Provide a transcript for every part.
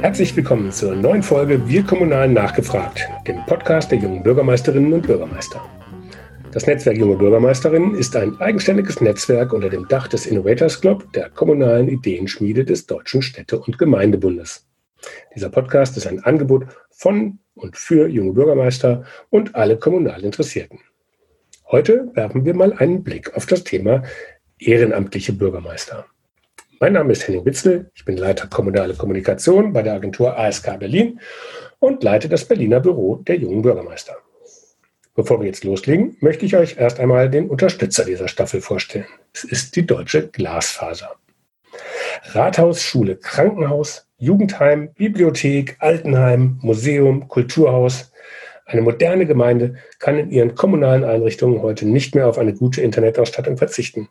Herzlich willkommen zur neuen Folge Wir Kommunalen nachgefragt, dem Podcast der jungen Bürgermeisterinnen und Bürgermeister. Das Netzwerk Junge Bürgermeisterinnen ist ein eigenständiges Netzwerk unter dem Dach des Innovators Club, der kommunalen Ideenschmiede des Deutschen Städte- und Gemeindebundes. Dieser Podcast ist ein Angebot von und für junge Bürgermeister und alle kommunal Interessierten. Heute werfen wir mal einen Blick auf das Thema ehrenamtliche Bürgermeister. Mein Name ist Henning Witzel, ich bin Leiter kommunale Kommunikation bei der Agentur ASK Berlin und leite das Berliner Büro der jungen Bürgermeister. Bevor wir jetzt loslegen, möchte ich euch erst einmal den Unterstützer dieser Staffel vorstellen. Es ist die Deutsche Glasfaser. Rathaus, Schule, Krankenhaus, Jugendheim, Bibliothek, Altenheim, Museum, Kulturhaus. Eine moderne Gemeinde kann in ihren kommunalen Einrichtungen heute nicht mehr auf eine gute Internetausstattung verzichten.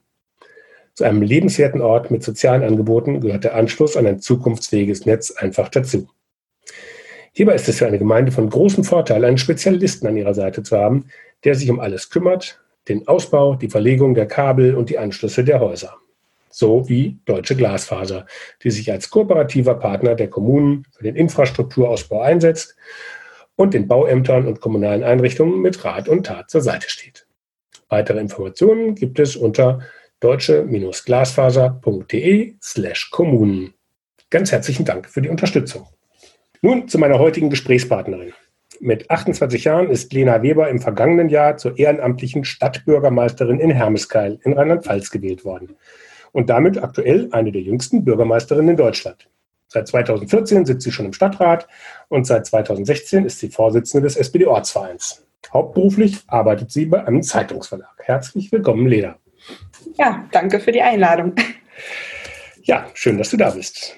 Zu einem lebenswerten Ort mit sozialen Angeboten gehört der Anschluss an ein zukunftsfähiges Netz einfach dazu. Hierbei ist es für eine Gemeinde von großem Vorteil, einen Spezialisten an ihrer Seite zu haben, der sich um alles kümmert, den Ausbau, die Verlegung der Kabel und die Anschlüsse der Häuser. So wie Deutsche Glasfaser, die sich als kooperativer Partner der Kommunen für den Infrastrukturausbau einsetzt und den Bauämtern und kommunalen Einrichtungen mit Rat und Tat zur Seite steht. Weitere Informationen gibt es unter deutsche-glasfaser.de slash Kommunen. Ganz herzlichen Dank für die Unterstützung. Nun zu meiner heutigen Gesprächspartnerin. Mit 28 Jahren ist Lena Weber im vergangenen Jahr zur ehrenamtlichen Stadtbürgermeisterin in Hermeskeil in Rheinland-Pfalz gewählt worden und damit aktuell eine der jüngsten Bürgermeisterinnen in Deutschland. Seit 2014 sitzt sie schon im Stadtrat und seit 2016 ist sie Vorsitzende des SPD-Ortsvereins. Hauptberuflich arbeitet sie bei einem Zeitungsverlag. Herzlich willkommen, Lena. Ja, danke für die Einladung. Ja, schön, dass du da bist.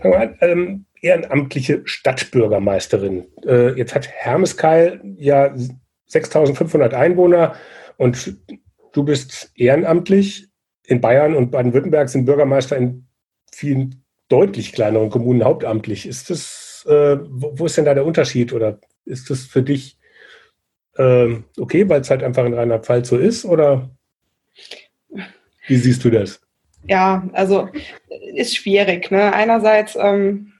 Fangen wir an. Ähm, ehrenamtliche Stadtbürgermeisterin. Äh, jetzt hat Hermeskeil ja 6500 Einwohner und du bist ehrenamtlich. In Bayern und Baden-Württemberg sind Bürgermeister in vielen deutlich kleineren Kommunen hauptamtlich. Ist das, äh, wo, ist denn da der Unterschied oder ist das für dich äh, okay, weil es halt einfach in Rheinland-Pfalz so ist oder wie siehst du das? Ja, also ist schwierig. Ne? Einerseits, ähm,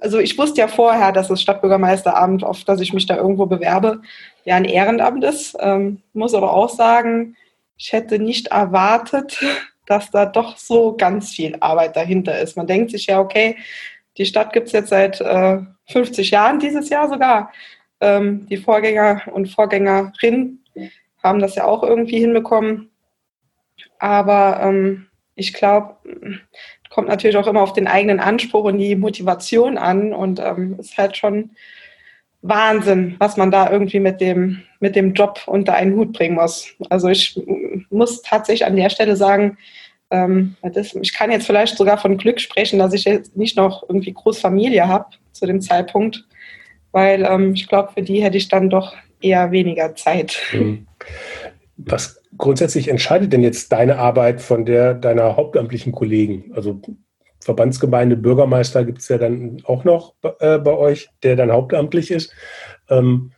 also ich wusste ja vorher, dass das Stadtbürgermeisteramt, auf das ich mich da irgendwo bewerbe, ja ein Ehrenamt ist. Ähm, muss aber auch sagen, ich hätte nicht erwartet, dass da doch so ganz viel Arbeit dahinter ist. Man denkt sich ja, okay, die Stadt gibt es jetzt seit äh, 50 Jahren, dieses Jahr sogar. Ähm, die Vorgänger und Vorgängerinnen haben das ja auch irgendwie hinbekommen. Aber ähm, ich glaube, kommt natürlich auch immer auf den eigenen Anspruch und die Motivation an und ähm, ist halt schon Wahnsinn, was man da irgendwie mit dem, mit dem Job unter einen Hut bringen muss. Also ich muss tatsächlich an der Stelle sagen, ähm, das, ich kann jetzt vielleicht sogar von Glück sprechen, dass ich jetzt nicht noch irgendwie Großfamilie habe zu dem Zeitpunkt, weil ähm, ich glaube, für die hätte ich dann doch eher weniger Zeit. Mhm. Was grundsätzlich entscheidet denn jetzt deine Arbeit von der deiner hauptamtlichen Kollegen? Also Verbandsgemeinde, Bürgermeister gibt es ja dann auch noch äh, bei euch, der dann hauptamtlich ist. Ähm,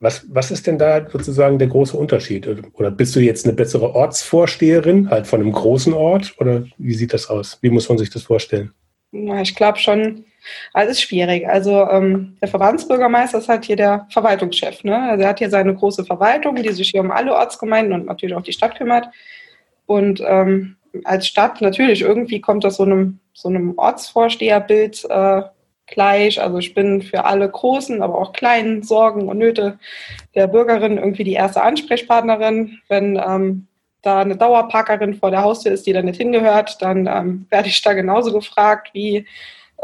was, was ist denn da sozusagen der große Unterschied? Oder bist du jetzt eine bessere Ortsvorsteherin, halt von einem großen Ort? Oder wie sieht das aus? Wie muss man sich das vorstellen? Ja, ich glaube schon, also ist schwierig. Also ähm, der Verbandsbürgermeister ist halt hier der Verwaltungschef. Ne? Also er hat hier seine große Verwaltung, die sich hier um alle Ortsgemeinden und natürlich auch die Stadt kümmert. Und ähm, als Stadt natürlich irgendwie kommt das so einem, so einem Ortsvorsteherbild äh, gleich. Also ich bin für alle großen, aber auch kleinen Sorgen und Nöte der Bürgerin irgendwie die erste Ansprechpartnerin. Wenn ähm, da eine Dauerparkerin vor der Haustür ist, die da nicht hingehört, dann ähm, werde ich da genauso gefragt wie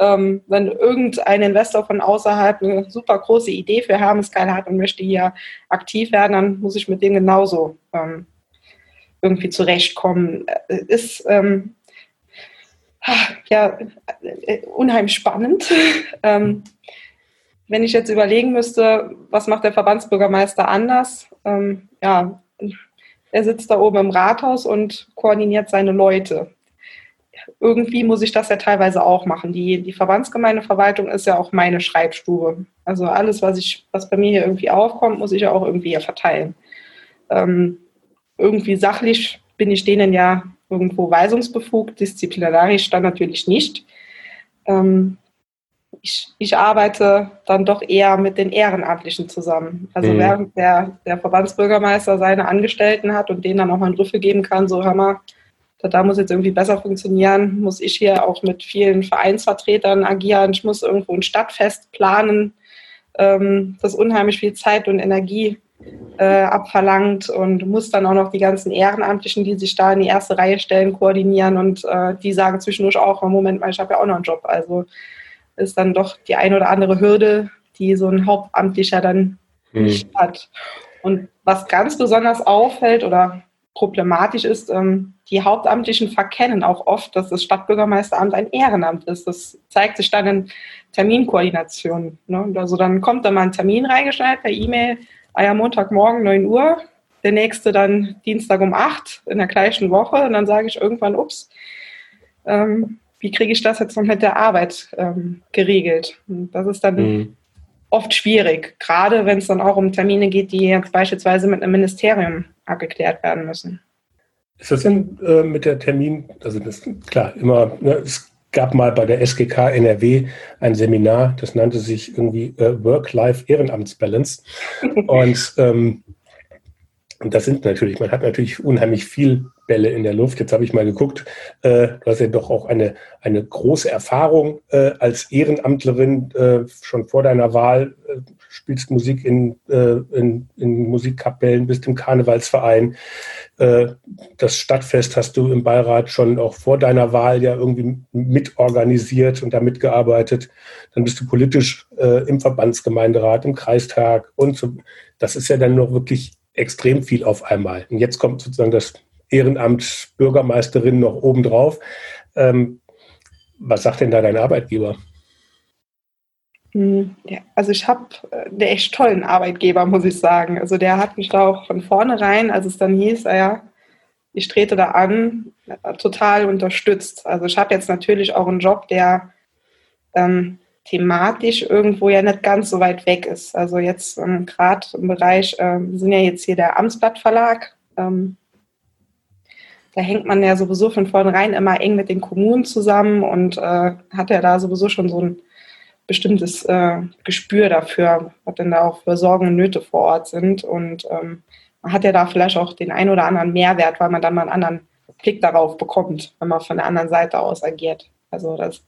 ähm, wenn irgendein Investor von außerhalb eine super große Idee für Hermeskeil hat und möchte hier aktiv werden, dann muss ich mit dem genauso ähm, irgendwie zurechtkommen. Äh, ist ähm, ja äh, unheimlich spannend. ähm, wenn ich jetzt überlegen müsste, was macht der Verbandsbürgermeister anders? Ähm, ja, er sitzt da oben im Rathaus und koordiniert seine Leute irgendwie muss ich das ja teilweise auch machen. Die, die Verbandsgemeindeverwaltung ist ja auch meine Schreibstube. Also alles, was ich, was bei mir hier irgendwie aufkommt, muss ich ja auch irgendwie verteilen. Ähm, irgendwie sachlich bin ich denen ja irgendwo weisungsbefugt, disziplinarisch dann natürlich nicht. Ähm, ich, ich, arbeite dann doch eher mit den Ehrenamtlichen zusammen. Also mhm. während der, der Verbandsbürgermeister seine Angestellten hat und denen dann auch mal einen Rüffel geben kann, so hör mal, da muss jetzt irgendwie besser funktionieren, muss ich hier auch mit vielen Vereinsvertretern agieren, ich muss irgendwo ein Stadtfest planen, ähm, das unheimlich viel Zeit und Energie äh, abverlangt und muss dann auch noch die ganzen Ehrenamtlichen, die sich da in die erste Reihe stellen, koordinieren und äh, die sagen zwischendurch auch, Moment mal, ich habe ja auch noch einen Job. Also ist dann doch die ein oder andere Hürde, die so ein Hauptamtlicher dann mhm. nicht hat. Und was ganz besonders auffällt oder problematisch ist, ähm, die Hauptamtlichen verkennen auch oft, dass das Stadtbürgermeisteramt ein Ehrenamt ist. Das zeigt sich dann in Terminkoordination. Ne? Also dann kommt da mal ein Termin reingeschneit per E-Mail, ah ja, Montagmorgen 9 Uhr, der nächste dann Dienstag um 8 in der gleichen Woche und dann sage ich irgendwann, ups, ähm, wie kriege ich das jetzt noch mit der Arbeit ähm, geregelt? Und das ist dann mhm. oft schwierig, gerade wenn es dann auch um Termine geht, die jetzt beispielsweise mit einem Ministerium abgeklärt werden müssen. Ist das denn äh, mit der Termin, also das klar, immer, ne, es gab mal bei der SGK NRW ein Seminar, das nannte sich irgendwie äh, Work-Life-Ehrenamtsbalance. Und ähm, und das sind natürlich, man hat natürlich unheimlich viel Bälle in der Luft. Jetzt habe ich mal geguckt, äh, du hast ja doch auch eine, eine große Erfahrung äh, als Ehrenamtlerin äh, schon vor deiner Wahl, äh, spielst Musik in, äh, in, in Musikkapellen, bist im Karnevalsverein. Äh, das Stadtfest hast du im Beirat schon auch vor deiner Wahl ja irgendwie mitorganisiert und da mitgearbeitet. Dann bist du politisch im Verbandsgemeinderat, im Kreistag und so. Das ist ja dann noch wirklich extrem viel auf einmal. Und jetzt kommt sozusagen das Ehrenamt Bürgermeisterin noch obendrauf. Ähm, was sagt denn da dein Arbeitgeber? Hm, also ich habe äh, einen echt tollen Arbeitgeber, muss ich sagen. Also der hat mich da auch von vornherein, als es dann hieß, ah ja, ich trete da an, total unterstützt. Also ich habe jetzt natürlich auch einen Job, der ähm, thematisch irgendwo ja nicht ganz so weit weg ist. Also jetzt ähm, gerade im Bereich, äh, wir sind ja jetzt hier der Amtsblatt Verlag. Ähm, da hängt man ja sowieso von vornherein immer eng mit den Kommunen zusammen und äh, hat ja da sowieso schon so ein bestimmtes äh, Gespür dafür, was denn da auch für Sorgen und Nöte vor Ort sind. Und ähm, man hat ja da vielleicht auch den einen oder anderen Mehrwert, weil man dann mal einen anderen Blick darauf bekommt, wenn man von der anderen Seite aus agiert. Also das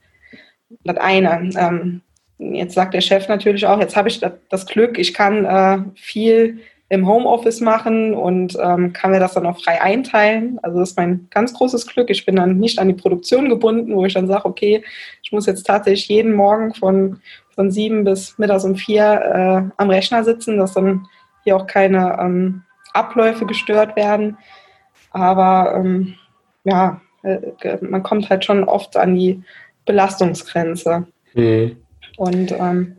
das eine. Ähm, jetzt sagt der Chef natürlich auch, jetzt habe ich das Glück, ich kann äh, viel im Homeoffice machen und ähm, kann mir das dann auch frei einteilen. Also das ist mein ganz großes Glück. Ich bin dann nicht an die Produktion gebunden, wo ich dann sage, okay, ich muss jetzt tatsächlich jeden Morgen von, von sieben bis mittags um vier äh, am Rechner sitzen, dass dann hier auch keine ähm, Abläufe gestört werden. Aber ähm, ja, äh, man kommt halt schon oft an die Belastungsgrenze. Mhm. Und ähm,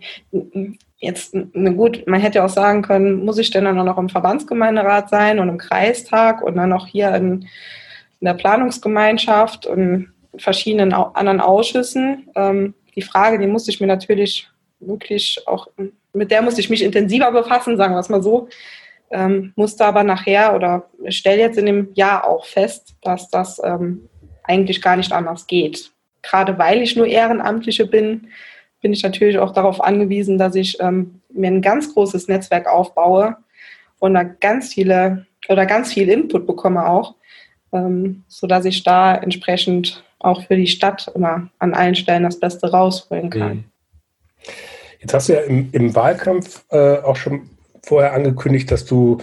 jetzt, na gut, man hätte auch sagen können, muss ich denn dann noch im Verbandsgemeinderat sein und im Kreistag und dann noch hier in, in der Planungsgemeinschaft und verschiedenen anderen Ausschüssen. Ähm, die Frage, die musste ich mir natürlich wirklich auch, mit der musste ich mich intensiver befassen, sagen wir es mal so. Ähm, musste aber nachher oder stelle jetzt in dem Jahr auch fest, dass das ähm, eigentlich gar nicht anders geht gerade weil ich nur Ehrenamtliche bin, bin ich natürlich auch darauf angewiesen, dass ich ähm, mir ein ganz großes Netzwerk aufbaue und da ganz viele oder ganz viel Input bekomme auch, ähm, sodass ich da entsprechend auch für die Stadt immer an allen Stellen das Beste rausholen kann. Mhm. Jetzt hast du ja im, im Wahlkampf äh, auch schon vorher angekündigt, dass du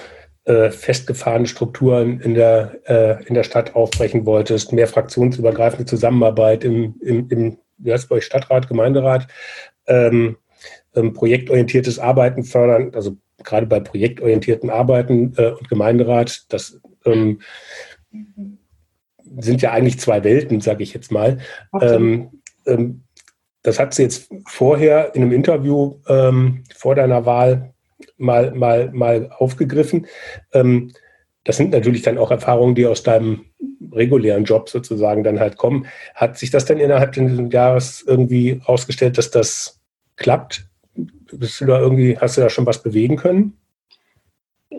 äh, festgefahrene Strukturen in der, äh, in der Stadt aufbrechen wolltest, mehr fraktionsübergreifende Zusammenarbeit im, im, im wie heißt bei euch, Stadtrat, Gemeinderat, ähm, ähm, projektorientiertes Arbeiten fördern, also gerade bei projektorientierten Arbeiten äh, und Gemeinderat, das ähm, sind ja eigentlich zwei Welten, sage ich jetzt mal. Ähm, ähm, das hat sie jetzt vorher in einem Interview ähm, vor deiner Wahl mal, mal, mal aufgegriffen. Das sind natürlich dann auch Erfahrungen, die aus deinem regulären Job sozusagen dann halt kommen. Hat sich das dann innerhalb des Jahres irgendwie herausgestellt, dass das klappt? Bist du da irgendwie, hast du da schon was bewegen können?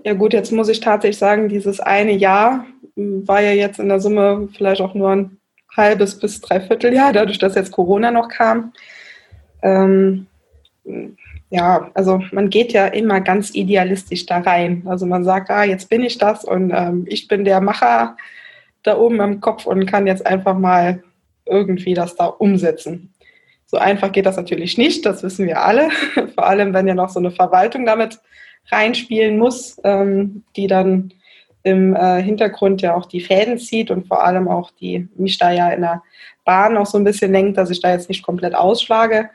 Ja gut, jetzt muss ich tatsächlich sagen, dieses eine Jahr war ja jetzt in der Summe vielleicht auch nur ein halbes bis dreiviertel Jahr, dadurch, dass jetzt Corona noch kam. Ähm, ja, also man geht ja immer ganz idealistisch da rein. Also man sagt, ah, jetzt bin ich das und ähm, ich bin der Macher da oben im Kopf und kann jetzt einfach mal irgendwie das da umsetzen. So einfach geht das natürlich nicht, das wissen wir alle. Vor allem, wenn ja noch so eine Verwaltung damit reinspielen muss, ähm, die dann im äh, Hintergrund ja auch die Fäden zieht und vor allem auch die mich da ja in der Bahn auch so ein bisschen lenkt, dass ich da jetzt nicht komplett ausschlage.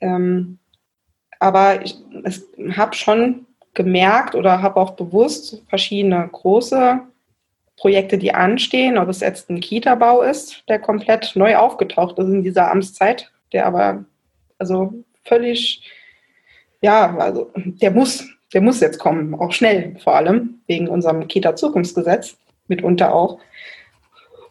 Ähm, aber ich habe schon gemerkt oder habe auch bewusst verschiedene große Projekte, die anstehen, ob es jetzt ein Kita-Bau ist, der komplett neu aufgetaucht ist in dieser Amtszeit, der aber also völlig, ja, also der muss, der muss jetzt kommen, auch schnell vor allem, wegen unserem Kita-Zukunftsgesetz, mitunter auch.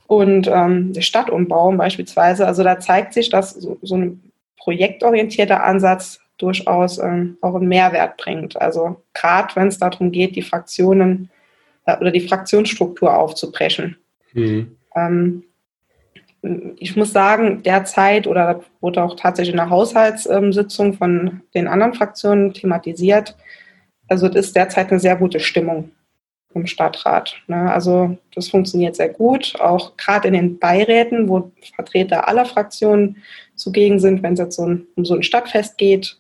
Und ähm, der Stadtumbau beispielsweise, also da zeigt sich, dass so, so ein projektorientierter Ansatz durchaus ähm, auch einen Mehrwert bringt. Also gerade wenn es darum geht, die Fraktionen oder die Fraktionsstruktur aufzubrechen. Mhm. Ähm, ich muss sagen, derzeit oder das wurde auch tatsächlich in der Haushaltssitzung von den anderen Fraktionen thematisiert, also es ist derzeit eine sehr gute Stimmung im Stadtrat. Ne? Also das funktioniert sehr gut, auch gerade in den Beiräten, wo Vertreter aller Fraktionen zugegen sind, wenn es jetzt so ein, um so ein Stadtfest geht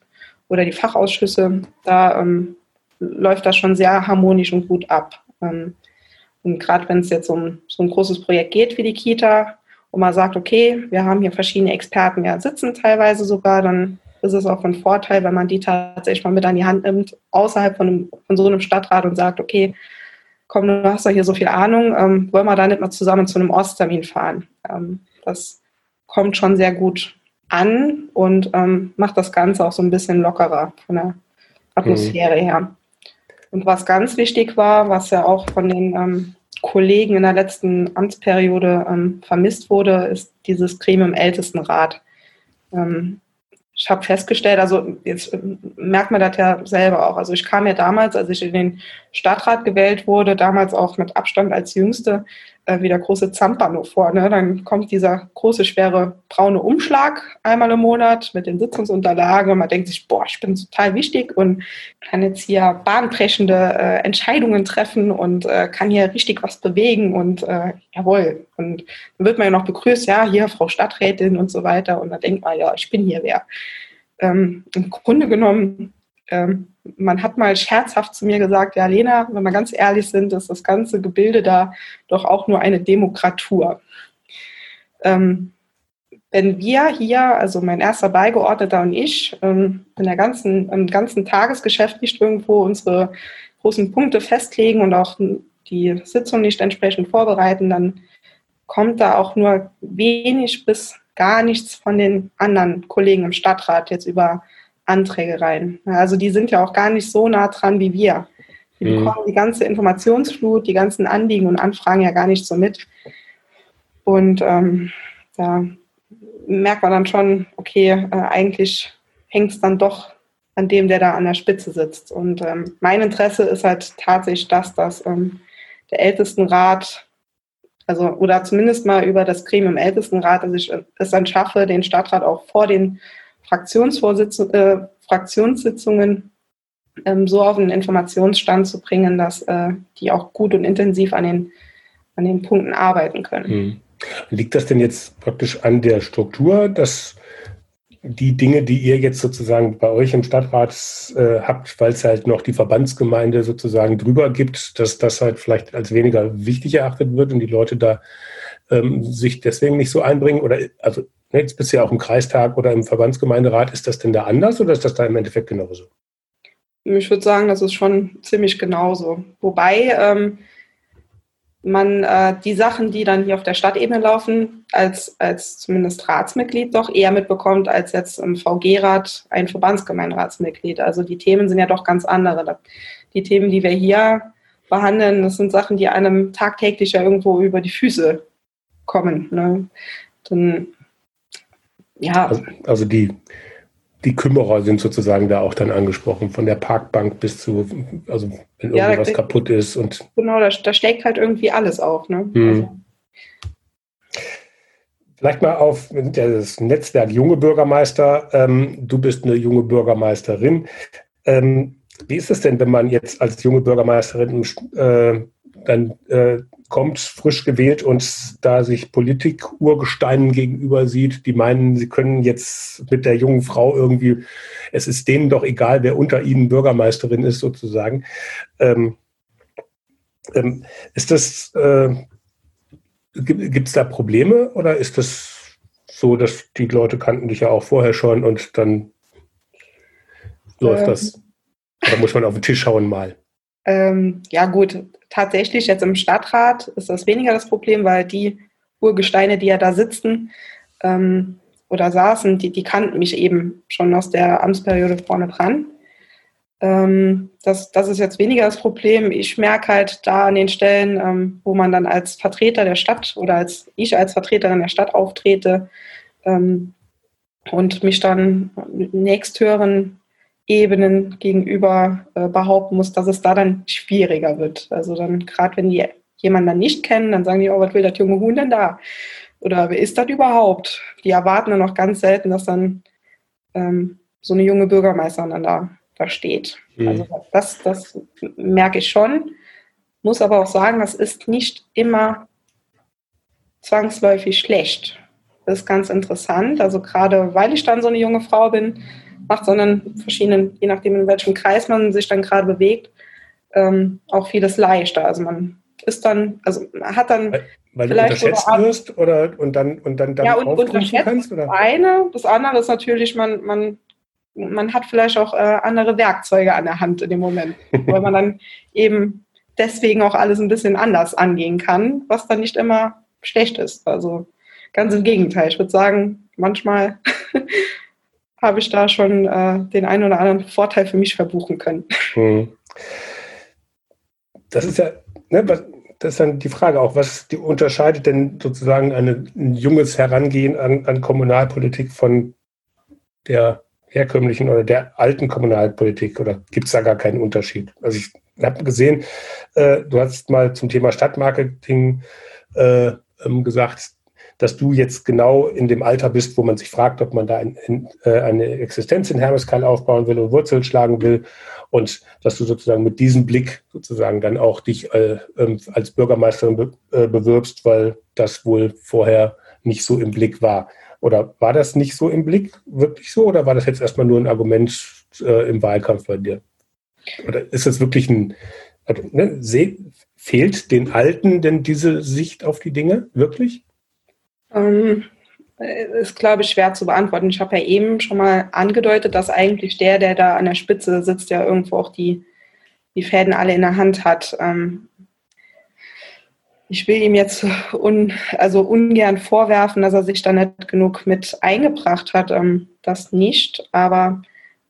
oder die Fachausschüsse, da ähm, läuft das schon sehr harmonisch und gut ab. Ähm, und gerade wenn es jetzt um so ein großes Projekt geht wie die Kita, und man sagt, okay, wir haben hier verschiedene Experten ja sitzen teilweise sogar, dann ist es auch von Vorteil, wenn man die tatsächlich mal mit an die Hand nimmt, außerhalb von, einem, von so einem Stadtrat und sagt, okay, komm, du hast doch hier so viel Ahnung, ähm, wollen wir da nicht mal zusammen zu einem Osttermin fahren? Ähm, das kommt schon sehr gut an und ähm, macht das Ganze auch so ein bisschen lockerer von der Atmosphäre mhm. her. Und was ganz wichtig war, was ja auch von den ähm, Kollegen in der letzten Amtsperiode ähm, vermisst wurde, ist dieses Gremium Ältestenrat. Ähm, ich habe festgestellt, also jetzt äh, merkt man das ja selber auch. Also ich kam ja damals, als ich in den Stadtrat gewählt wurde, damals auch mit Abstand als Jüngste, äh, wie der große Zampano vor. Ne? Dann kommt dieser große, schwere braune Umschlag einmal im Monat mit den Sitzungsunterlagen und man denkt sich, boah, ich bin total wichtig und kann jetzt hier bahnbrechende äh, Entscheidungen treffen und äh, kann hier richtig was bewegen und äh, jawohl. Und dann wird man ja noch begrüßt, ja, hier Frau Stadträtin und so weiter und dann denkt man, ja, ich bin hier wer. Ähm, Im Grunde genommen ähm, man hat mal scherzhaft zu mir gesagt, ja Lena, wenn wir ganz ehrlich sind, ist das ganze Gebilde da doch auch nur eine Demokratur. Ähm, wenn wir hier, also mein erster Beigeordneter und ich, ähm, in der ganzen, im ganzen Tagesgeschäft nicht irgendwo unsere großen Punkte festlegen und auch die Sitzung nicht entsprechend vorbereiten, dann kommt da auch nur wenig bis gar nichts von den anderen Kollegen im Stadtrat jetzt über Anträge rein. Also die sind ja auch gar nicht so nah dran wie wir. Die mhm. bekommen die ganze Informationsflut, die ganzen Anliegen und Anfragen ja gar nicht so mit. Und ähm, da merkt man dann schon, okay, äh, eigentlich hängt es dann doch an dem, der da an der Spitze sitzt. Und ähm, mein Interesse ist halt tatsächlich das, dass ähm, der Ältestenrat, also oder zumindest mal über das Gremium Ältestenrat, dass ich es dann schaffe, den Stadtrat auch vor den äh, Fraktionssitzungen ähm, so auf einen Informationsstand zu bringen, dass äh, die auch gut und intensiv an den, an den Punkten arbeiten können. Hm. Liegt das denn jetzt praktisch an der Struktur, dass die Dinge, die ihr jetzt sozusagen bei euch im Stadtrat äh, habt, weil es halt noch die Verbandsgemeinde sozusagen drüber gibt, dass das halt vielleicht als weniger wichtig erachtet wird und die Leute da ähm, sich deswegen nicht so einbringen? Oder also jetzt bist du ja auch im Kreistag oder im Verbandsgemeinderat. Ist das denn da anders oder ist das da im Endeffekt genauso? Ich würde sagen, das ist schon ziemlich genauso. Wobei ähm, man äh, die Sachen, die dann hier auf der Stadtebene laufen, als, als zumindest Ratsmitglied doch eher mitbekommt als jetzt im VG-Rat ein Verbandsgemeinderatsmitglied. Also die Themen sind ja doch ganz andere. Die Themen, die wir hier behandeln, das sind Sachen, die einem tagtäglich ja irgendwo über die Füße kommen. Ne? Dann ja. Also, also die, die Kümmerer sind sozusagen da auch dann angesprochen, von der Parkbank bis zu, also wenn Ja, irgendwas da- kaputt ist und Genau, da, da schlägt halt irgendwie alles auf. Ne? Hm. Also, Vielleicht mal auf das Netzwerk Junge Bürgermeister. Ähm, du bist eine junge Bürgermeisterin. Ähm, wie ist es denn, wenn man jetzt als junge Bürgermeisterin äh, dann äh, kommt, frisch gewählt und da sich Politik-Urgesteinen gegenüber sieht, die meinen, sie können jetzt mit der jungen Frau irgendwie, es ist denen doch egal, wer unter ihnen Bürgermeisterin ist, sozusagen. Ähm, ähm, ist das, äh, gibt es da Probleme oder ist das so, dass die Leute kannten dich ja auch vorher schon und dann läuft Ähm. das? Oder muss man auf den Tisch schauen mal? Ähm, ja gut, tatsächlich jetzt im Stadtrat ist das weniger das Problem, weil die Urgesteine, die ja da sitzen ähm, oder saßen, die, die kannten mich eben schon aus der Amtsperiode vorne dran. Ähm, das, das ist jetzt weniger das Problem. Ich merke halt da an den Stellen, ähm, wo man dann als Vertreter der Stadt oder als ich als Vertreterin der Stadt auftrete ähm, und mich dann mit nächsthöheren Ebenen gegenüber äh, behaupten muss, dass es da dann schwieriger wird. Also dann gerade wenn die jemanden dann nicht kennen, dann sagen die, oh, was will das junge Huhn denn da? Oder wer ist das überhaupt? Die erwarten dann auch ganz selten, dass dann ähm, so eine junge Bürgermeisterin dann da, da steht. Mhm. Also das, das merke ich schon. Muss aber auch sagen, das ist nicht immer zwangsläufig schlecht. Das ist ganz interessant. Also gerade weil ich dann so eine junge Frau bin, macht sondern verschiedenen, je nachdem in welchem Kreis man sich dann gerade bewegt, ähm, auch vieles leichter. Also man ist dann, also man hat dann Weil du vielleicht unterschätzt ab- wirst oder und dann und dann, dann ja, und unterschätzt kannst? das Oder? eine. Das andere ist natürlich, man, man, man hat vielleicht auch äh, andere Werkzeuge an der Hand in dem Moment, weil man dann eben deswegen auch alles ein bisschen anders angehen kann, was dann nicht immer schlecht ist. Also ganz im Gegenteil. Ich würde sagen, manchmal habe ich da schon äh, den einen oder anderen Vorteil für mich verbuchen können. Hm. Das ist ja, ne, das ist dann die Frage auch, was die unterscheidet denn sozusagen eine, ein junges Herangehen an, an Kommunalpolitik von der herkömmlichen oder der alten Kommunalpolitik oder gibt es da gar keinen Unterschied? Also ich habe gesehen, äh, du hast mal zum Thema Stadtmarketing äh, ähm, gesagt, dass du jetzt genau in dem Alter bist, wo man sich fragt, ob man da ein, ein, äh, eine Existenz in Hermeskeil aufbauen will und Wurzeln schlagen will und dass du sozusagen mit diesem Blick sozusagen dann auch dich äh, ähm, als Bürgermeisterin be äh, bewirbst, weil das wohl vorher nicht so im Blick war. Oder war das nicht so im Blick, wirklich so, oder war das jetzt erstmal nur ein Argument äh, im Wahlkampf bei dir? Oder ist das wirklich ein, also, ne, fehlt den Alten denn diese Sicht auf die Dinge wirklich? Ähm, ist, glaube ich, schwer zu beantworten. Ich habe ja eben schon mal angedeutet, dass eigentlich der, der da an der Spitze sitzt, ja irgendwo auch die, die Fäden alle in der Hand hat. Ähm, ich will ihm jetzt un, also ungern vorwerfen, dass er sich da nicht genug mit eingebracht hat. Ähm, das nicht. Aber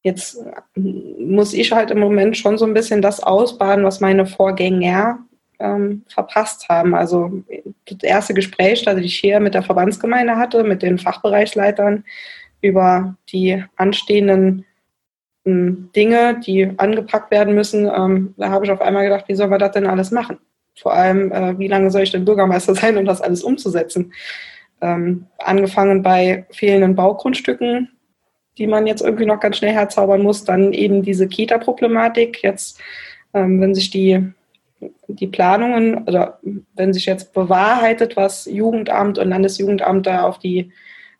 jetzt muss ich halt im Moment schon so ein bisschen das ausbaden, was meine Vorgänger ähm, verpasst haben. Also das erste Gespräch, das ich hier mit der Verbandsgemeinde hatte, mit den Fachbereichsleitern über die anstehenden ähm, Dinge, die angepackt werden müssen, ähm, da habe ich auf einmal gedacht, wie sollen wir das denn alles machen? Vor allem, äh, wie lange soll ich denn Bürgermeister sein, um das alles umzusetzen? Ähm, angefangen bei fehlenden Baugrundstücken, die man jetzt irgendwie noch ganz schnell herzaubern muss, dann eben diese Kita-Problematik. Jetzt, ähm, wenn sich die die Planungen oder wenn sich jetzt bewahrheitet, was Jugendamt und Landesjugendamt da auf die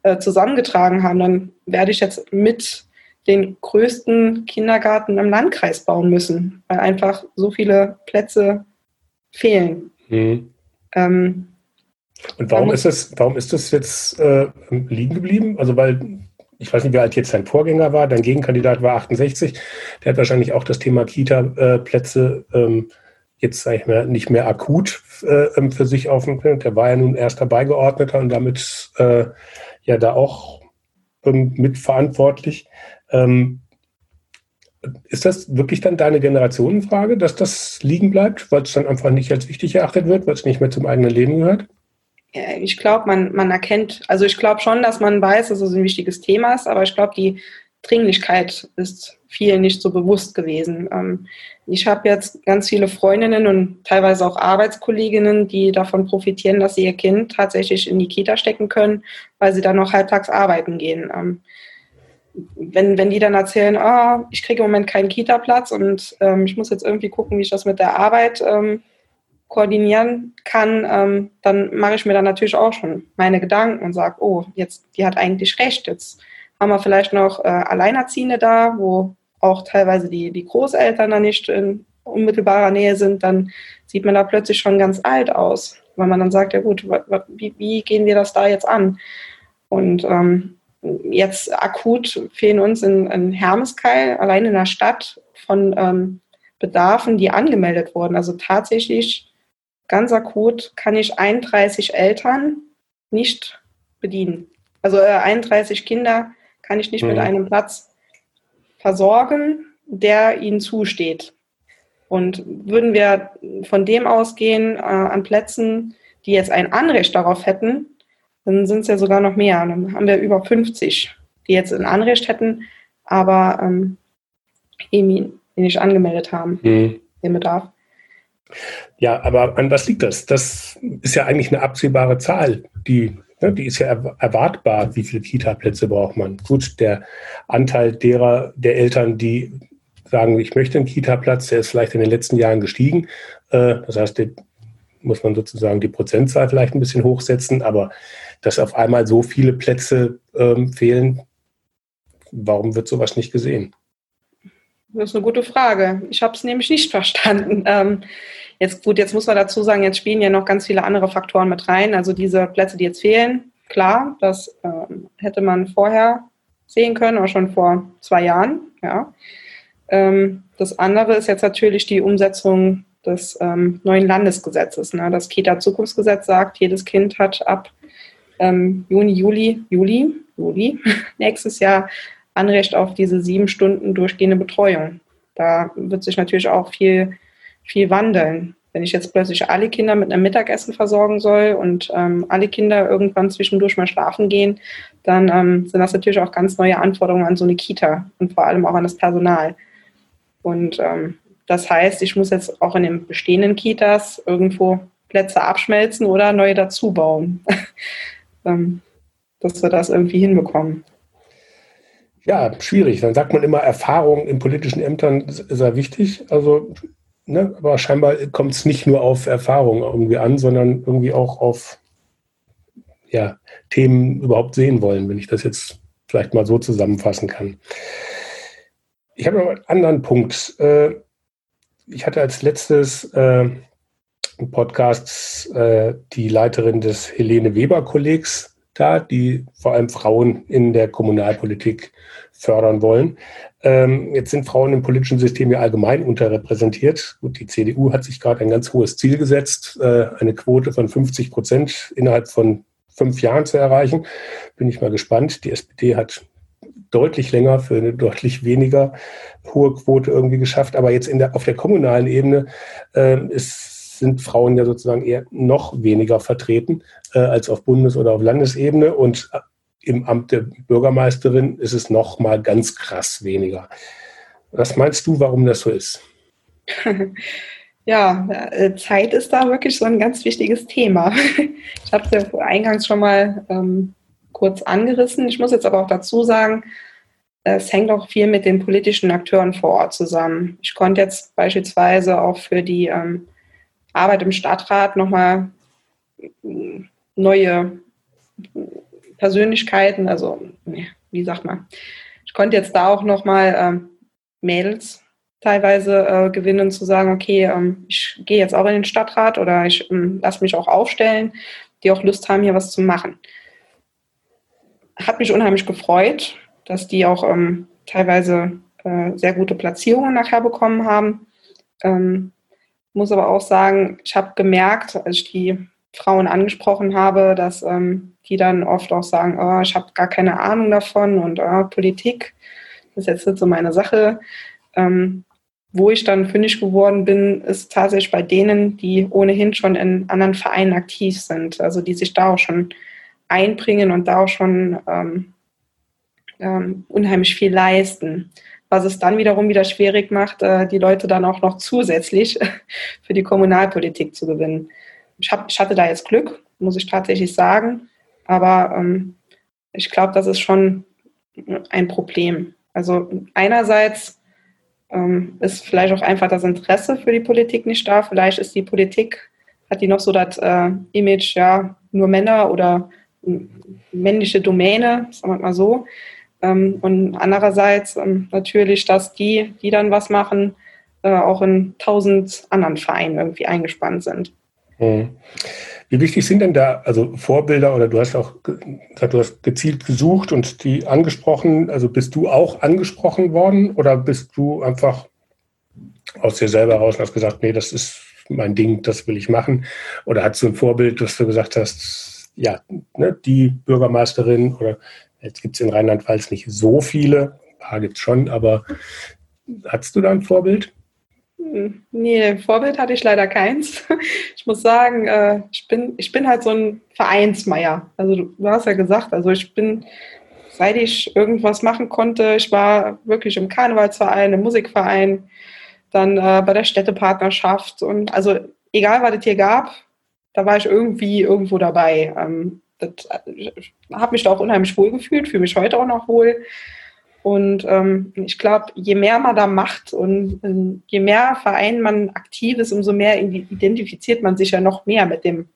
äh, zusammengetragen haben, dann werde ich jetzt mit den größten Kindergarten im Landkreis bauen müssen, weil einfach so viele Plätze fehlen. Mhm. Ähm, Und warum ist das, warum ist das jetzt äh, liegen geblieben? Also weil ich weiß nicht, wie alt jetzt dein Vorgänger war, dein Gegenkandidat war 68, der hat wahrscheinlich auch das Thema Kita-Plätze ähm, jetzt sag ich mal, nicht mehr akut äh, für sich aufnimmt. Der war ja nun erster Beigeordneter und damit äh, ja da auch ähm, mitverantwortlich. Ähm, ist das wirklich dann deine Generationenfrage, dass das liegen bleibt, weil es dann einfach nicht als wichtig erachtet wird, weil es nicht mehr zum eigenen Leben gehört? Ich glaube, man, man erkennt, also ich glaube schon, dass man weiß, dass es ein wichtiges Thema ist, aber ich glaube, die Dringlichkeit ist vielen nicht so bewusst gewesen. Ähm, ich habe jetzt ganz viele Freundinnen und teilweise auch Arbeitskolleginnen, die davon profitieren, dass sie ihr Kind tatsächlich in die Kita stecken können, weil sie dann noch halbtags arbeiten gehen. Ähm, wenn, wenn die dann erzählen, oh, ich kriege im Moment keinen Kita-Platz und ähm, ich muss jetzt irgendwie gucken, wie ich das mit der Arbeit ähm, koordinieren kann, dann mache ich mir dann natürlich auch schon meine Gedanken und sage, oh, jetzt, die hat eigentlich recht. Jetzt haben wir vielleicht noch äh, Alleinerziehende da, wo auch teilweise die, die Großeltern da nicht in unmittelbarer Nähe sind, dann sieht man da plötzlich schon ganz alt aus, weil man dann sagt, ja gut, wie, wie gehen wir das da jetzt an? Und ähm, jetzt akut fehlen uns in, in Hermeskeil, allein in der Stadt, von ähm, Bedarfen, die angemeldet wurden. Also tatsächlich ganz akut kann ich 31 Eltern nicht bedienen. Also äh, 31 Kinder kann ich nicht mhm. mit einem Platz versorgen, der ihnen zusteht. Und würden wir von dem ausgehen, äh, an Plätzen, die jetzt ein Anrecht darauf hätten, dann sind es ja sogar noch mehr. Dann haben wir über 50, die jetzt ein Anrecht hätten, aber ähm, eben nicht angemeldet haben, mhm. den Bedarf. Ja, aber an was liegt das? Das ist ja eigentlich eine absehbare Zahl, die die ist ja erwartbar, wie viele Kita-Plätze braucht man. Gut, der Anteil derer, der Eltern, die sagen, ich möchte einen Kita-Platz, der ist vielleicht in den letzten Jahren gestiegen. Äh, das heißt, muss man sozusagen die Prozentzahl vielleicht ein bisschen hochsetzen, aber dass auf einmal so viele Plätze ähm, fehlen, warum wird sowas nicht gesehen? Das ist eine gute Frage. Ich habe es nämlich nicht verstanden. Jetzt gut, jetzt muss man dazu sagen, jetzt spielen ja noch ganz viele andere Faktoren mit rein. Also diese Plätze, die jetzt fehlen, klar, das ähm, hätte man vorher sehen können, auch schon vor zwei Jahren. Ja. Ähm, das andere ist jetzt natürlich die Umsetzung des ähm, neuen Landesgesetzes. Ne? Das Kita-Zukunftsgesetz sagt, jedes Kind hat ab ähm, Juni, Juli, Juli, Juli nächstes Jahr Anrecht auf diese sieben Stunden durchgehende Betreuung. Da wird sich natürlich auch viel viel wandeln. Wenn ich jetzt plötzlich alle Kinder mit einem Mittagessen versorgen soll und ähm, alle Kinder irgendwann zwischendurch mal schlafen gehen, dann ähm, sind das natürlich auch ganz neue Anforderungen an so eine Kita und vor allem auch an das Personal. Und ähm, das heißt, ich muss jetzt auch in den bestehenden Kitas irgendwo Plätze abschmelzen oder neue dazu bauen, ähm, dass wir das irgendwie hinbekommen. Ja, schwierig. Dann sagt man immer, Erfahrung in politischen Ämtern ist sehr wichtig. Also ne, aber scheinbar kommt es nicht nur auf Erfahrung irgendwie an, sondern irgendwie auch auf ja, Themen überhaupt sehen wollen, wenn ich das jetzt vielleicht mal so zusammenfassen kann. Ich habe noch einen anderen Punkt. Äh, ich hatte als letztes äh, Podcast äh, die Leiterin des Helene Weber Kollegs da, die vor allem Frauen in der Kommunalpolitik fördern wollen. Ähm, jetzt sind Frauen im politischen System ja allgemein unterrepräsentiert. Gut, die CDU hat sich gerade ein ganz hohes Ziel gesetzt, äh, eine Quote von 50 Prozent innerhalb von fünf Jahren zu erreichen. Bin ich mal gespannt. Die SPD hat deutlich länger für eine deutlich weniger hohe Quote irgendwie geschafft. Aber jetzt in der, auf der kommunalen Ebene äh, ist, sind Frauen ja sozusagen eher noch weniger vertreten äh, als auf Bundes- oder auf Landesebene. Und im Amt der Bürgermeisterin ist es noch mal ganz krass weniger. Was meinst du, warum das so ist? Ja, äh, Zeit ist da wirklich so ein ganz wichtiges Thema. Ich habe es ja eingangs schon mal ähm, kurz angerissen. Ich muss jetzt aber auch dazu sagen, es hängt auch viel mit den politischen Akteuren vor Ort zusammen. Ich konnte jetzt beispielsweise auch für die ähm, Arbeit im Stadtrat nochmal neue Persönlichkeiten, also wie sagt man, ich konnte jetzt da auch nochmal ähm, Mädels teilweise äh, gewinnen, zu sagen, okay, ähm, ich gehe jetzt auch in den Stadtrat oder ich ähm, lasse mich auch aufstellen, die auch Lust haben, hier was zu machen. Hat mich unheimlich gefreut, dass die auch ähm, teilweise äh, sehr gute Platzierungen nachher bekommen haben. Ähm, muss aber auch sagen, ich habe gemerkt, als ich die Frauen angesprochen habe, dass ähm, die dann oft auch sagen, oh, ich habe gar keine Ahnung davon und oh, Politik ist jetzt nicht so meine Sache. Ähm, wo ich dann fündig geworden bin, ist tatsächlich bei denen, die ohnehin schon in anderen Vereinen aktiv sind, also die sich da auch schon einbringen und da auch schon ähm, ähm, unheimlich viel leisten. Was es dann wiederum wieder schwierig macht, äh, die Leute dann auch noch zusätzlich für die Kommunalpolitik zu gewinnen. Ich, hatte da jetzt Glück, muss ich tatsächlich sagen. Aber ähm, ich glaube, das ist schon ein Problem. Also einerseits ähm, ist vielleicht auch einfach das Interesse für die Politik nicht da. Vielleicht ist die Politik, hat die noch so das äh, Image, ja, nur Männer oder männliche Domäne, sagen wir mal so. Ähm, und andererseits ähm, natürlich, dass die, die dann was machen, äh, auch in tausend anderen Vereinen irgendwie eingespannt sind. Mhm. Wie wichtig sind denn da also Vorbilder oder du hast auch gesagt, du hast gezielt gesucht und die angesprochen. Also bist du auch angesprochen worden oder bist du einfach aus dir selber raus und hast gesagt, nee, das ist mein Ding, das will ich machen? Oder hast du ein Vorbild, dass du gesagt hast, ja, ne, die Bürgermeisterin oder jetzt gibt es in Rheinland-Pfalz nicht so viele, ein paar gibt es schon, aber hast du da ein Vorbild? Nee, Vorbild hatte ich leider keins. Ich muss sagen, äh, ich bin, ich bin halt so ein Vereinsmeier. Also du, hast ja gesagt, also ich bin, seit ich irgendwas machen konnte, ich war wirklich im Karnevalsverein, im Musikverein, dann äh, bei der Städtepartnerschaft und also egal, was es hier gab, da war ich irgendwie irgendwo dabei. Ähm, äh, habe mich da auch unheimlich wohl gefühlt, fühle mich heute auch noch wohl. Und ähm, ich glaube, je mehr man da macht und, und je mehr Verein man aktiv ist, umso mehr identifiziert man sich ja noch mehr mit dem,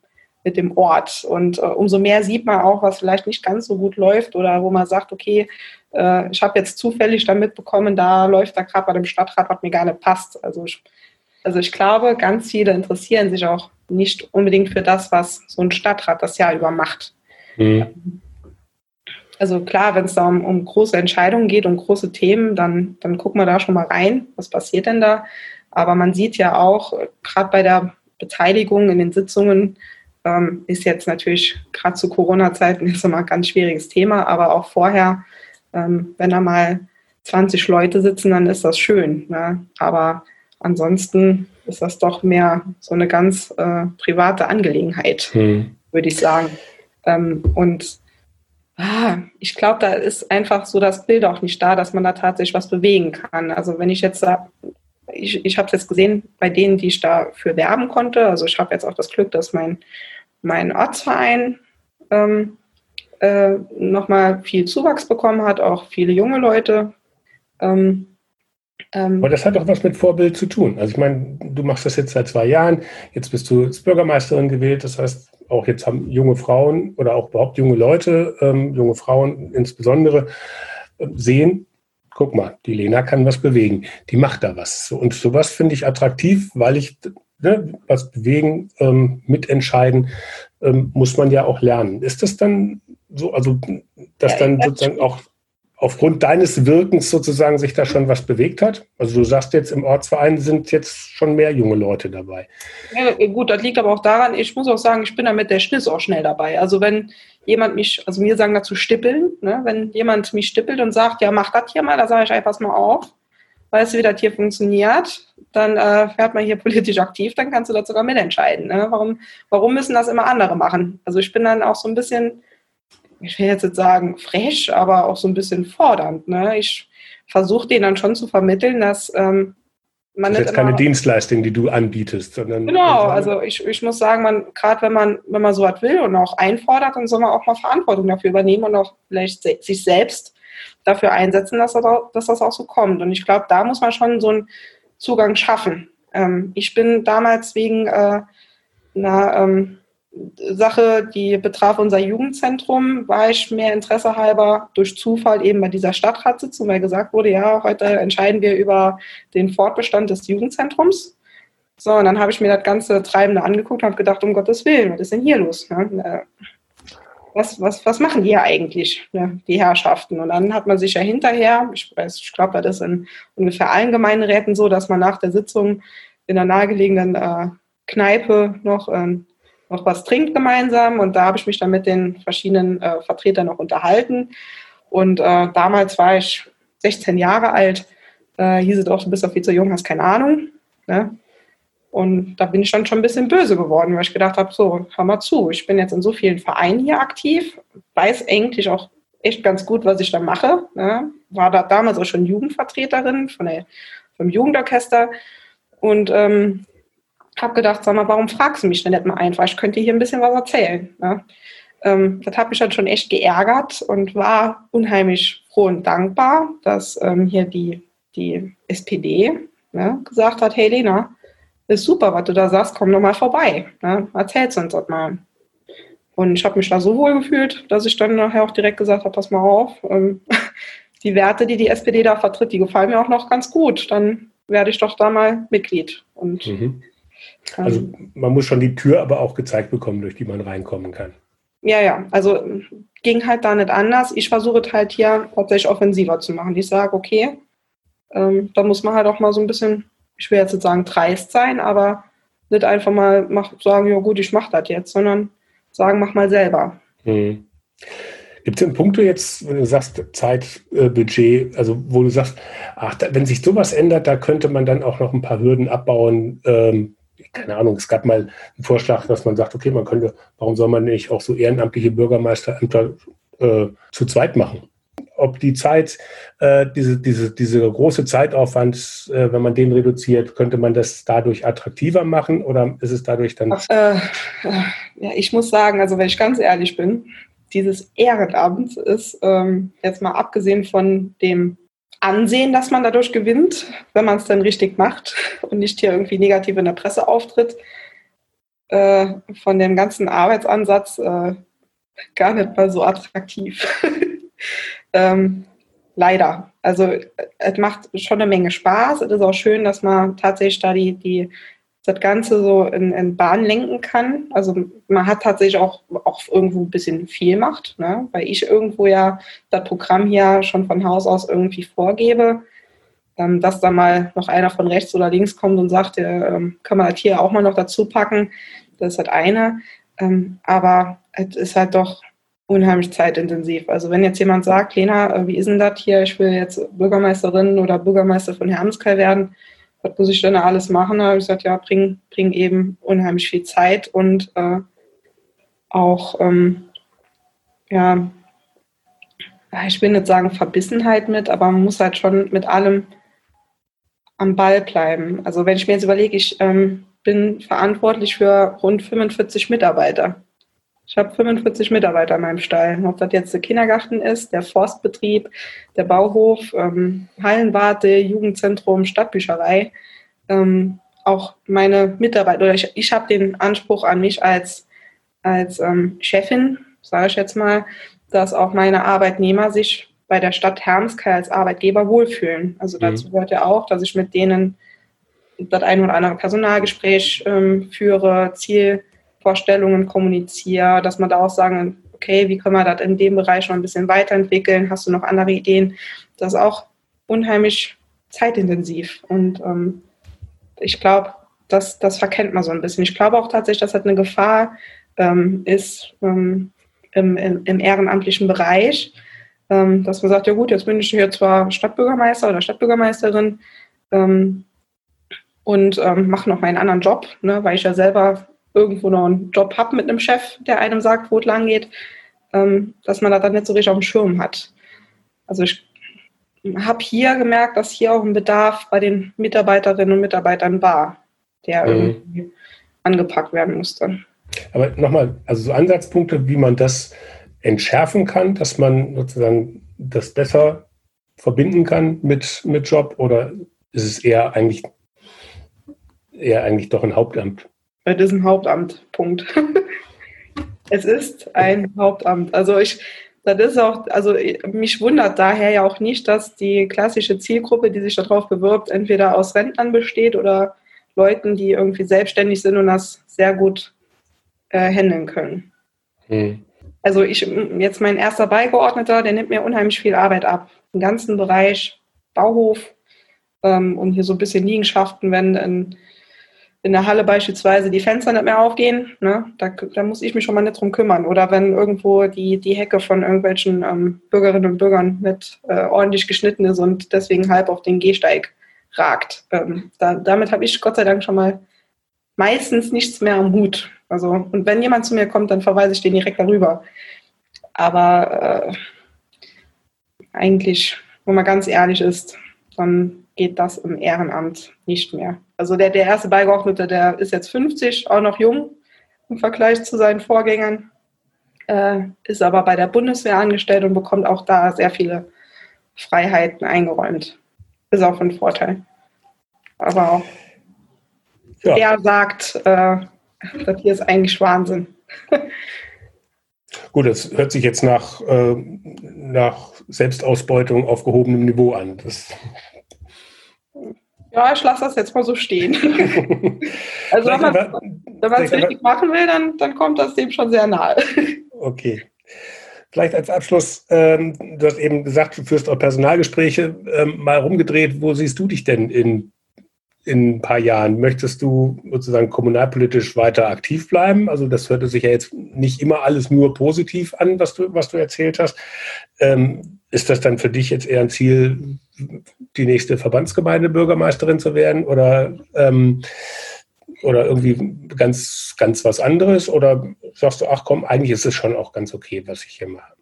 mit dem Ort. Und äh, umso mehr sieht man auch, was vielleicht nicht ganz so gut läuft oder wo man sagt, okay, äh, ich habe jetzt zufällig dann mitbekommen, da läuft da gerade bei dem Stadtrat, was mir gar nicht passt. Also ich, also ich glaube, ganz viele interessieren sich auch nicht unbedingt für das, was so ein Stadtrat das Jahr über macht. Mhm. Also klar, wenn es da um, um, große Entscheidungen geht, um große Themen, dann, dann gucken wir da schon mal rein, was passiert denn da. Aber man sieht ja auch, gerade bei der Beteiligung in den Sitzungen, ähm, ist jetzt natürlich gerade zu Corona-Zeiten ist immer ein ganz schwieriges Thema, aber auch vorher, ähm, wenn da mal 20 Leute sitzen, dann ist das schön. Ne? Aber ansonsten ist das doch mehr so eine ganz äh, private Angelegenheit, hm. würde ich sagen. Ähm, und ah, ich glaube, da ist einfach so das Bild auch nicht da, dass man da tatsächlich was bewegen kann. Also wenn ich jetzt sage, ich, ich habe es jetzt gesehen bei denen, die ich dafür werben konnte. Also ich habe jetzt auch das Glück, dass mein, mein Ortsverein ähm, äh, nochmal viel Zuwachs bekommen hat, auch viele junge Leute. Ähm, ähm, Aber das hat doch was mit Vorbild zu tun. Also ich meine, du machst das jetzt seit zwei Jahren, jetzt bist du als Bürgermeisterin gewählt, das heißt, auch jetzt haben junge Frauen oder auch überhaupt junge Leute, ähm, junge Frauen insbesondere, äh, sehen, guck mal, die Lena kann was bewegen, die macht da was. Und sowas finde ich attraktiv, weil ich ne, was bewegen, ähm, mitentscheiden, ähm, muss man ja auch lernen. Ist das dann so, also dass ja, dann sozusagen auch aufgrund deines Wirkens sozusagen sich da schon was bewegt hat? Also du sagst jetzt, im Ortsverein sind jetzt schon mehr junge Leute dabei. Ja, gut, das liegt aber auch daran, ich muss auch sagen, ich bin da mit der Schniss auch schnell dabei. Also wenn jemand mich, also mir sagen dazu stippeln, ne? wenn jemand mich stippelt und sagt, ja, mach das hier mal, da sage ich einfach mal auf, weißt du, wie das hier funktioniert, dann äh, fährt man hier politisch aktiv, dann kannst du das sogar mitentscheiden. Ne? Warum, warum müssen das immer andere machen? Also ich bin dann auch so ein bisschen ich will jetzt sagen, frech, aber auch so ein bisschen fordernd. Ne? Ich versuche denen dann schon zu vermitteln, dass ähm, man das ist jetzt keine Dienstleistung, die du anbietest, sondern genau. Also ich, ich muss sagen, man gerade wenn man wenn man so was will und auch einfordert, dann soll man auch mal Verantwortung dafür übernehmen und auch vielleicht sich selbst dafür einsetzen, dass das, auch, dass das auch so kommt. Und ich glaube, da muss man schon so einen Zugang schaffen. Ähm, ich bin damals wegen äh, einer ähm, Sache, die betraf unser Jugendzentrum, war ich mehr Interesse halber durch Zufall eben bei dieser Stadtratssitzung, weil gesagt wurde, ja, heute entscheiden wir über den Fortbestand des Jugendzentrums. So, und dann habe ich mir das ganze Treibende angeguckt und habe gedacht, um Gottes Willen, was ist denn hier los? Ne? Was, was, was machen hier eigentlich, ne, die Herrschaften? Und dann hat man sich ja hinterher, ich ich glaube, das ist in ungefähr allen Gemeinderäten so, dass man nach der Sitzung in der nahegelegenen äh, Kneipe noch äh, noch was trinkt gemeinsam. Und da habe ich mich dann mit den verschiedenen äh, Vertretern noch unterhalten. Und äh, damals war ich 16 Jahre alt. Äh, hieß es auch, du bist doch viel zu jung, hast keine Ahnung. Ne? Und da bin ich dann schon ein bisschen böse geworden, weil ich gedacht habe, so, hör mal zu, ich bin jetzt in so vielen Vereinen hier aktiv, weiß eigentlich auch echt ganz gut, was ich da mache. Ne? War da damals auch schon Jugendvertreterin von der, vom Jugendorchester und ähm, habe gedacht, sag mal, warum fragst du mich denn nicht mal einfach? Ich könnte hier ein bisschen was erzählen. Ne? Ähm, das hat mich dann schon echt geärgert und war unheimlich froh und dankbar, dass ähm, hier die, die SPD ne, gesagt hat, hey Lena, ist super, was du da sagst, komm doch mal vorbei. Ne? Erzähl's uns das mal. Und ich habe mich da so wohl gefühlt, dass ich dann nachher auch direkt gesagt habe, pass mal auf, ähm, die Werte, die die SPD da vertritt, die gefallen mir auch noch ganz gut. Dann werde ich doch da mal Mitglied. Und, mhm. Also man muss schon die Tür aber auch gezeigt bekommen, durch die man reinkommen kann. Ja, ja, also ging halt da nicht anders. Ich versuche halt hier tatsächlich offensiver zu machen. Ich sage, okay, ähm, da muss man halt auch mal so ein bisschen, ich will jetzt nicht sagen dreist sein, aber nicht einfach mal mach, sagen, ja gut, ich mache das jetzt, sondern sagen, mach mal selber. Hm. Gibt es denn Punkte jetzt, wenn du sagst Zeit, äh, Budget, also wo du sagst, ach, da, wenn sich sowas ändert, da könnte man dann auch noch ein paar Hürden abbauen, ähm, keine Ahnung, es gab mal einen Vorschlag, dass man sagt, okay, man könnte, warum soll man nicht auch so ehrenamtliche Bürgermeisterämter äh, zu zweit machen? Ob die Zeit, äh, diese, diese, diese große Zeitaufwand, äh, wenn man den reduziert, könnte man das dadurch attraktiver machen oder ist es dadurch dann? Ach, äh, ja, ich muss sagen, also wenn ich ganz ehrlich bin, dieses Ehrenamt ist ähm, jetzt mal abgesehen von dem Ansehen, das man dadurch gewinnt, wenn man es dann richtig macht und nicht hier irgendwie negativ in der Presse auftritt, äh, von dem ganzen Arbeitsansatz äh, gar nicht mal so attraktiv. ähm, leider. Also es macht schon eine Menge Spaß. Es ist auch schön, dass man tatsächlich da die, die das Ganze so in, in Bahn lenken kann. Also man hat tatsächlich auch, auch irgendwo ein bisschen viel Macht, ne? weil ich irgendwo ja das Programm hier schon von Haus aus irgendwie vorgebe. Ähm, dass da mal noch einer von rechts oder links kommt und sagt, äh, kann man das hier auch mal noch dazu packen, das ist halt eine. Ähm, aber es ist halt doch unheimlich zeitintensiv. Also wenn jetzt jemand sagt, Lena, äh, wie ist denn das hier, ich will jetzt Bürgermeisterin oder Bürgermeister von Hermskell werden, was muss ich denn alles machen? Da habe ich gesagt, ja, bring, bring eben unheimlich viel Zeit und äh, auch, ähm, ja, ich will nicht sagen Verbissenheit mit, aber man muss halt schon mit allem am Ball bleiben. Also wenn ich mir jetzt überlege, ich ähm, bin verantwortlich für rund 45 Mitarbeiter. Ich habe 45 Mitarbeiter in meinem Stall. Ob das jetzt der Kindergarten ist, der Forstbetrieb, der Bauhof, ähm, Hallenwarte, Jugendzentrum, Stadtbücherei. Ähm, auch meine Mitarbeiter, oder ich, ich habe den Anspruch an mich als, als ähm, Chefin, sage ich jetzt mal, dass auch meine Arbeitnehmer sich bei der Stadt Hermskei als Arbeitgeber wohlfühlen. Also mhm. dazu gehört ja auch, dass ich mit denen das ein oder andere Personalgespräch ähm, führe, Ziel Vorstellungen kommuniziere, dass man da auch sagen, okay, wie können wir das in dem Bereich noch ein bisschen weiterentwickeln? Hast du noch andere Ideen? Das ist auch unheimlich zeitintensiv. Und ähm, ich glaube, das, das verkennt man so ein bisschen. Ich glaube auch tatsächlich, dass das eine Gefahr ähm, ist ähm, im, im, im, ehrenamtlichen Bereich, ähm, dass man sagt, ja gut, jetzt bin ich hier zwar Stadtbürgermeister oder Stadtbürgermeisterin ähm, und ähm, mache noch meinen anderen Job, ne, weil ich ja selber irgendwo noch einen Job habe mit einem Chef, der einem sagt, wo es lang geht, ähm, dass man das dann nicht so richtig auf dem Schirm hat. Also ich habe hier gemerkt, dass hier auch ein Bedarf bei den Mitarbeiterinnen und Mitarbeitern war, der mhm. irgendwie angepackt werden musste. Aber nochmal, also so Ansatzpunkte, wie man das entschärfen kann, dass man sozusagen das besser verbinden kann mit, mit Job oder ist es eher eigentlich eher eigentlich doch ein Hauptamt? Das ist ein Hauptamt, Punkt. es ist ein Hauptamt. Also ich, das ist auch, also mich wundert daher ja auch nicht, dass die klassische Zielgruppe, die sich darauf bewirbt, entweder aus Rentnern besteht oder Leuten, die irgendwie selbstständig sind und das sehr gut äh, handeln können. Hm. Also ich, jetzt mein erster Beigeordneter, der nimmt mir unheimlich viel Arbeit ab. Im ganzen Bereich Bauhof ähm, und hier so ein bisschen Liegenschaften, wenn ein in der Halle beispielsweise die Fenster nicht mehr aufgehen, ne, da, da muss ich mich schon mal nicht drum kümmern. Oder wenn irgendwo die, die Hecke von irgendwelchen ähm, Bürgerinnen und Bürgern nicht äh, ordentlich geschnitten ist und deswegen halb auf den Gehsteig ragt. Ähm, da, damit habe ich Gott sei Dank schon mal meistens nichts mehr am Hut. Also, und wenn jemand zu mir kommt, dann verweise ich den direkt darüber. Aber äh, eigentlich, wo man ganz ehrlich ist, dann geht das im Ehrenamt nicht mehr. Also der, der erste Beigeordnete, der ist jetzt 50, auch noch jung im Vergleich zu seinen Vorgängern, äh, ist aber bei der Bundeswehr angestellt und bekommt auch da sehr viele Freiheiten eingeräumt. Ist auch ein Vorteil. Aber auch ja. der sagt, äh, das hier ist eigentlich Wahnsinn. Gut, das hört sich jetzt nach, äh, nach Selbstausbeutung auf gehobenem Niveau an. Das ja, ich lasse das jetzt mal so stehen. also wenn man es richtig machen will, dann, dann kommt das dem schon sehr nahe. Okay. Vielleicht als Abschluss, ähm, du hast eben gesagt, du führst auch Personalgespräche, ähm, mal rumgedreht, wo siehst du dich denn in in ein paar Jahren? Möchtest du sozusagen kommunalpolitisch weiter aktiv bleiben? Also das hörte sich ja jetzt nicht immer alles nur positiv an, was du, was du erzählt hast. Ähm, ist das dann für dich jetzt eher ein Ziel, die nächste Verbandsgemeindebürgermeisterin zu werden oder, ähm, oder irgendwie ganz, ganz was anderes? Oder sagst du, ach komm, eigentlich ist es schon auch ganz okay, was ich hier mache?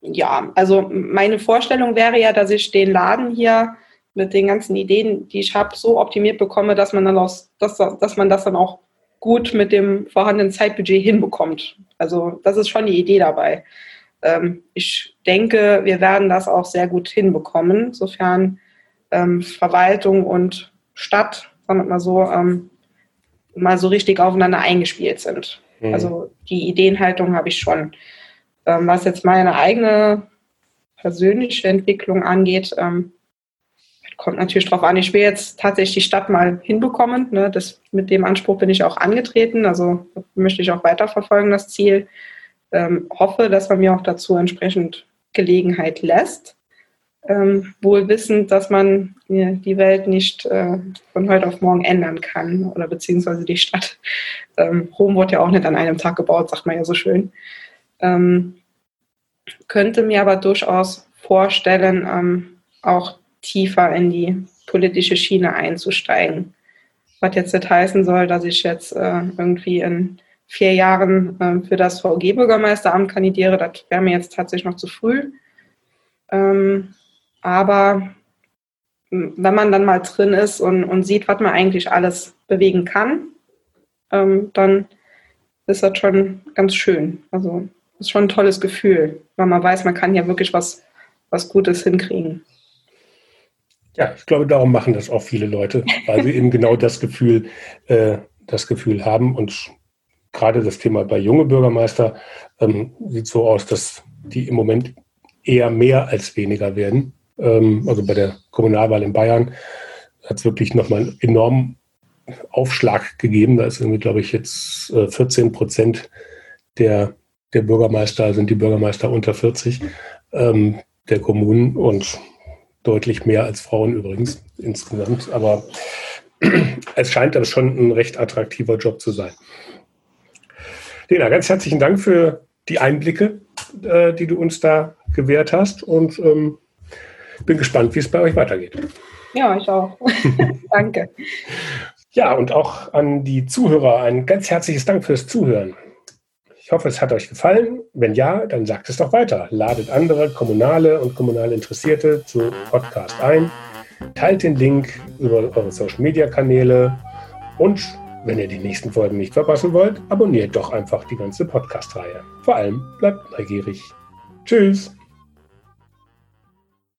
Ja, also meine Vorstellung wäre ja, dass ich den Laden hier mit den ganzen Ideen, die ich habe, so optimiert bekomme, dass man dann aus, dass, dass man das dann auch gut mit dem vorhandenen Zeitbudget hinbekommt. Also das ist schon die Idee dabei. Ähm, ich denke, wir werden das auch sehr gut hinbekommen, sofern ähm, Verwaltung und Stadt, sagen wir mal so, ähm, mal so richtig aufeinander eingespielt sind. Mhm. Also die Ideenhaltung habe ich schon. Ähm, was jetzt meine eigene persönliche Entwicklung angeht, ähm, kommt natürlich darauf an. Ich will jetzt tatsächlich die Stadt mal hinbekommen. Ne? Das, mit dem Anspruch bin ich auch angetreten. Also möchte ich auch weiterverfolgen, das Ziel. Ähm, hoffe, dass man mir auch dazu entsprechend Gelegenheit lässt. Ähm, wohl wissend, dass man die Welt nicht äh, von heute auf morgen ändern kann oder beziehungsweise die Stadt. Ähm, Rom wurde ja auch nicht an einem Tag gebaut, sagt man ja so schön. Ähm, könnte mir aber durchaus vorstellen, ähm, auch tiefer in die politische Schiene einzusteigen. Was jetzt nicht heißen soll, dass ich jetzt äh, irgendwie in vier Jahren äh, für das VG-Bürgermeisteramt kandidiere, das wäre mir jetzt tatsächlich noch zu früh. Ähm, aber wenn man dann mal drin ist und, und sieht, was man eigentlich alles bewegen kann, ähm, dann ist das schon ganz schön. Also ist schon ein tolles Gefühl, weil man weiß, man kann hier wirklich was, was Gutes hinkriegen. Ja, ich glaube, darum machen das auch viele Leute, weil sie eben genau das Gefühl, äh, das Gefühl haben. Und gerade das Thema bei junge Bürgermeister ähm, sieht so aus, dass die im Moment eher mehr als weniger werden. Ähm, also bei der Kommunalwahl in Bayern hat es wirklich nochmal einen enormen Aufschlag gegeben. Da ist irgendwie, glaube ich, jetzt äh, 14 Prozent der, der Bürgermeister sind die Bürgermeister unter 40 ähm, der Kommunen und deutlich mehr als Frauen übrigens insgesamt. Aber es scheint dann schon ein recht attraktiver Job zu sein. Lena, ganz herzlichen Dank für die Einblicke, äh, die du uns da gewährt hast und ähm, bin gespannt, wie es bei euch weitergeht. Ja, ich auch. Danke. Ja, und auch an die Zuhörer ein ganz herzliches Dank fürs Zuhören. Ich hoffe, es hat euch gefallen. Wenn ja, dann sagt es doch weiter. Ladet andere kommunale und kommunale Interessierte zu Podcast ein. Teilt den Link über eure Social Media Kanäle und wenn ihr die nächsten Folgen nicht verpassen wollt, abonniert doch einfach die ganze Podcast-Reihe. Vor allem bleibt neugierig. Tschüss!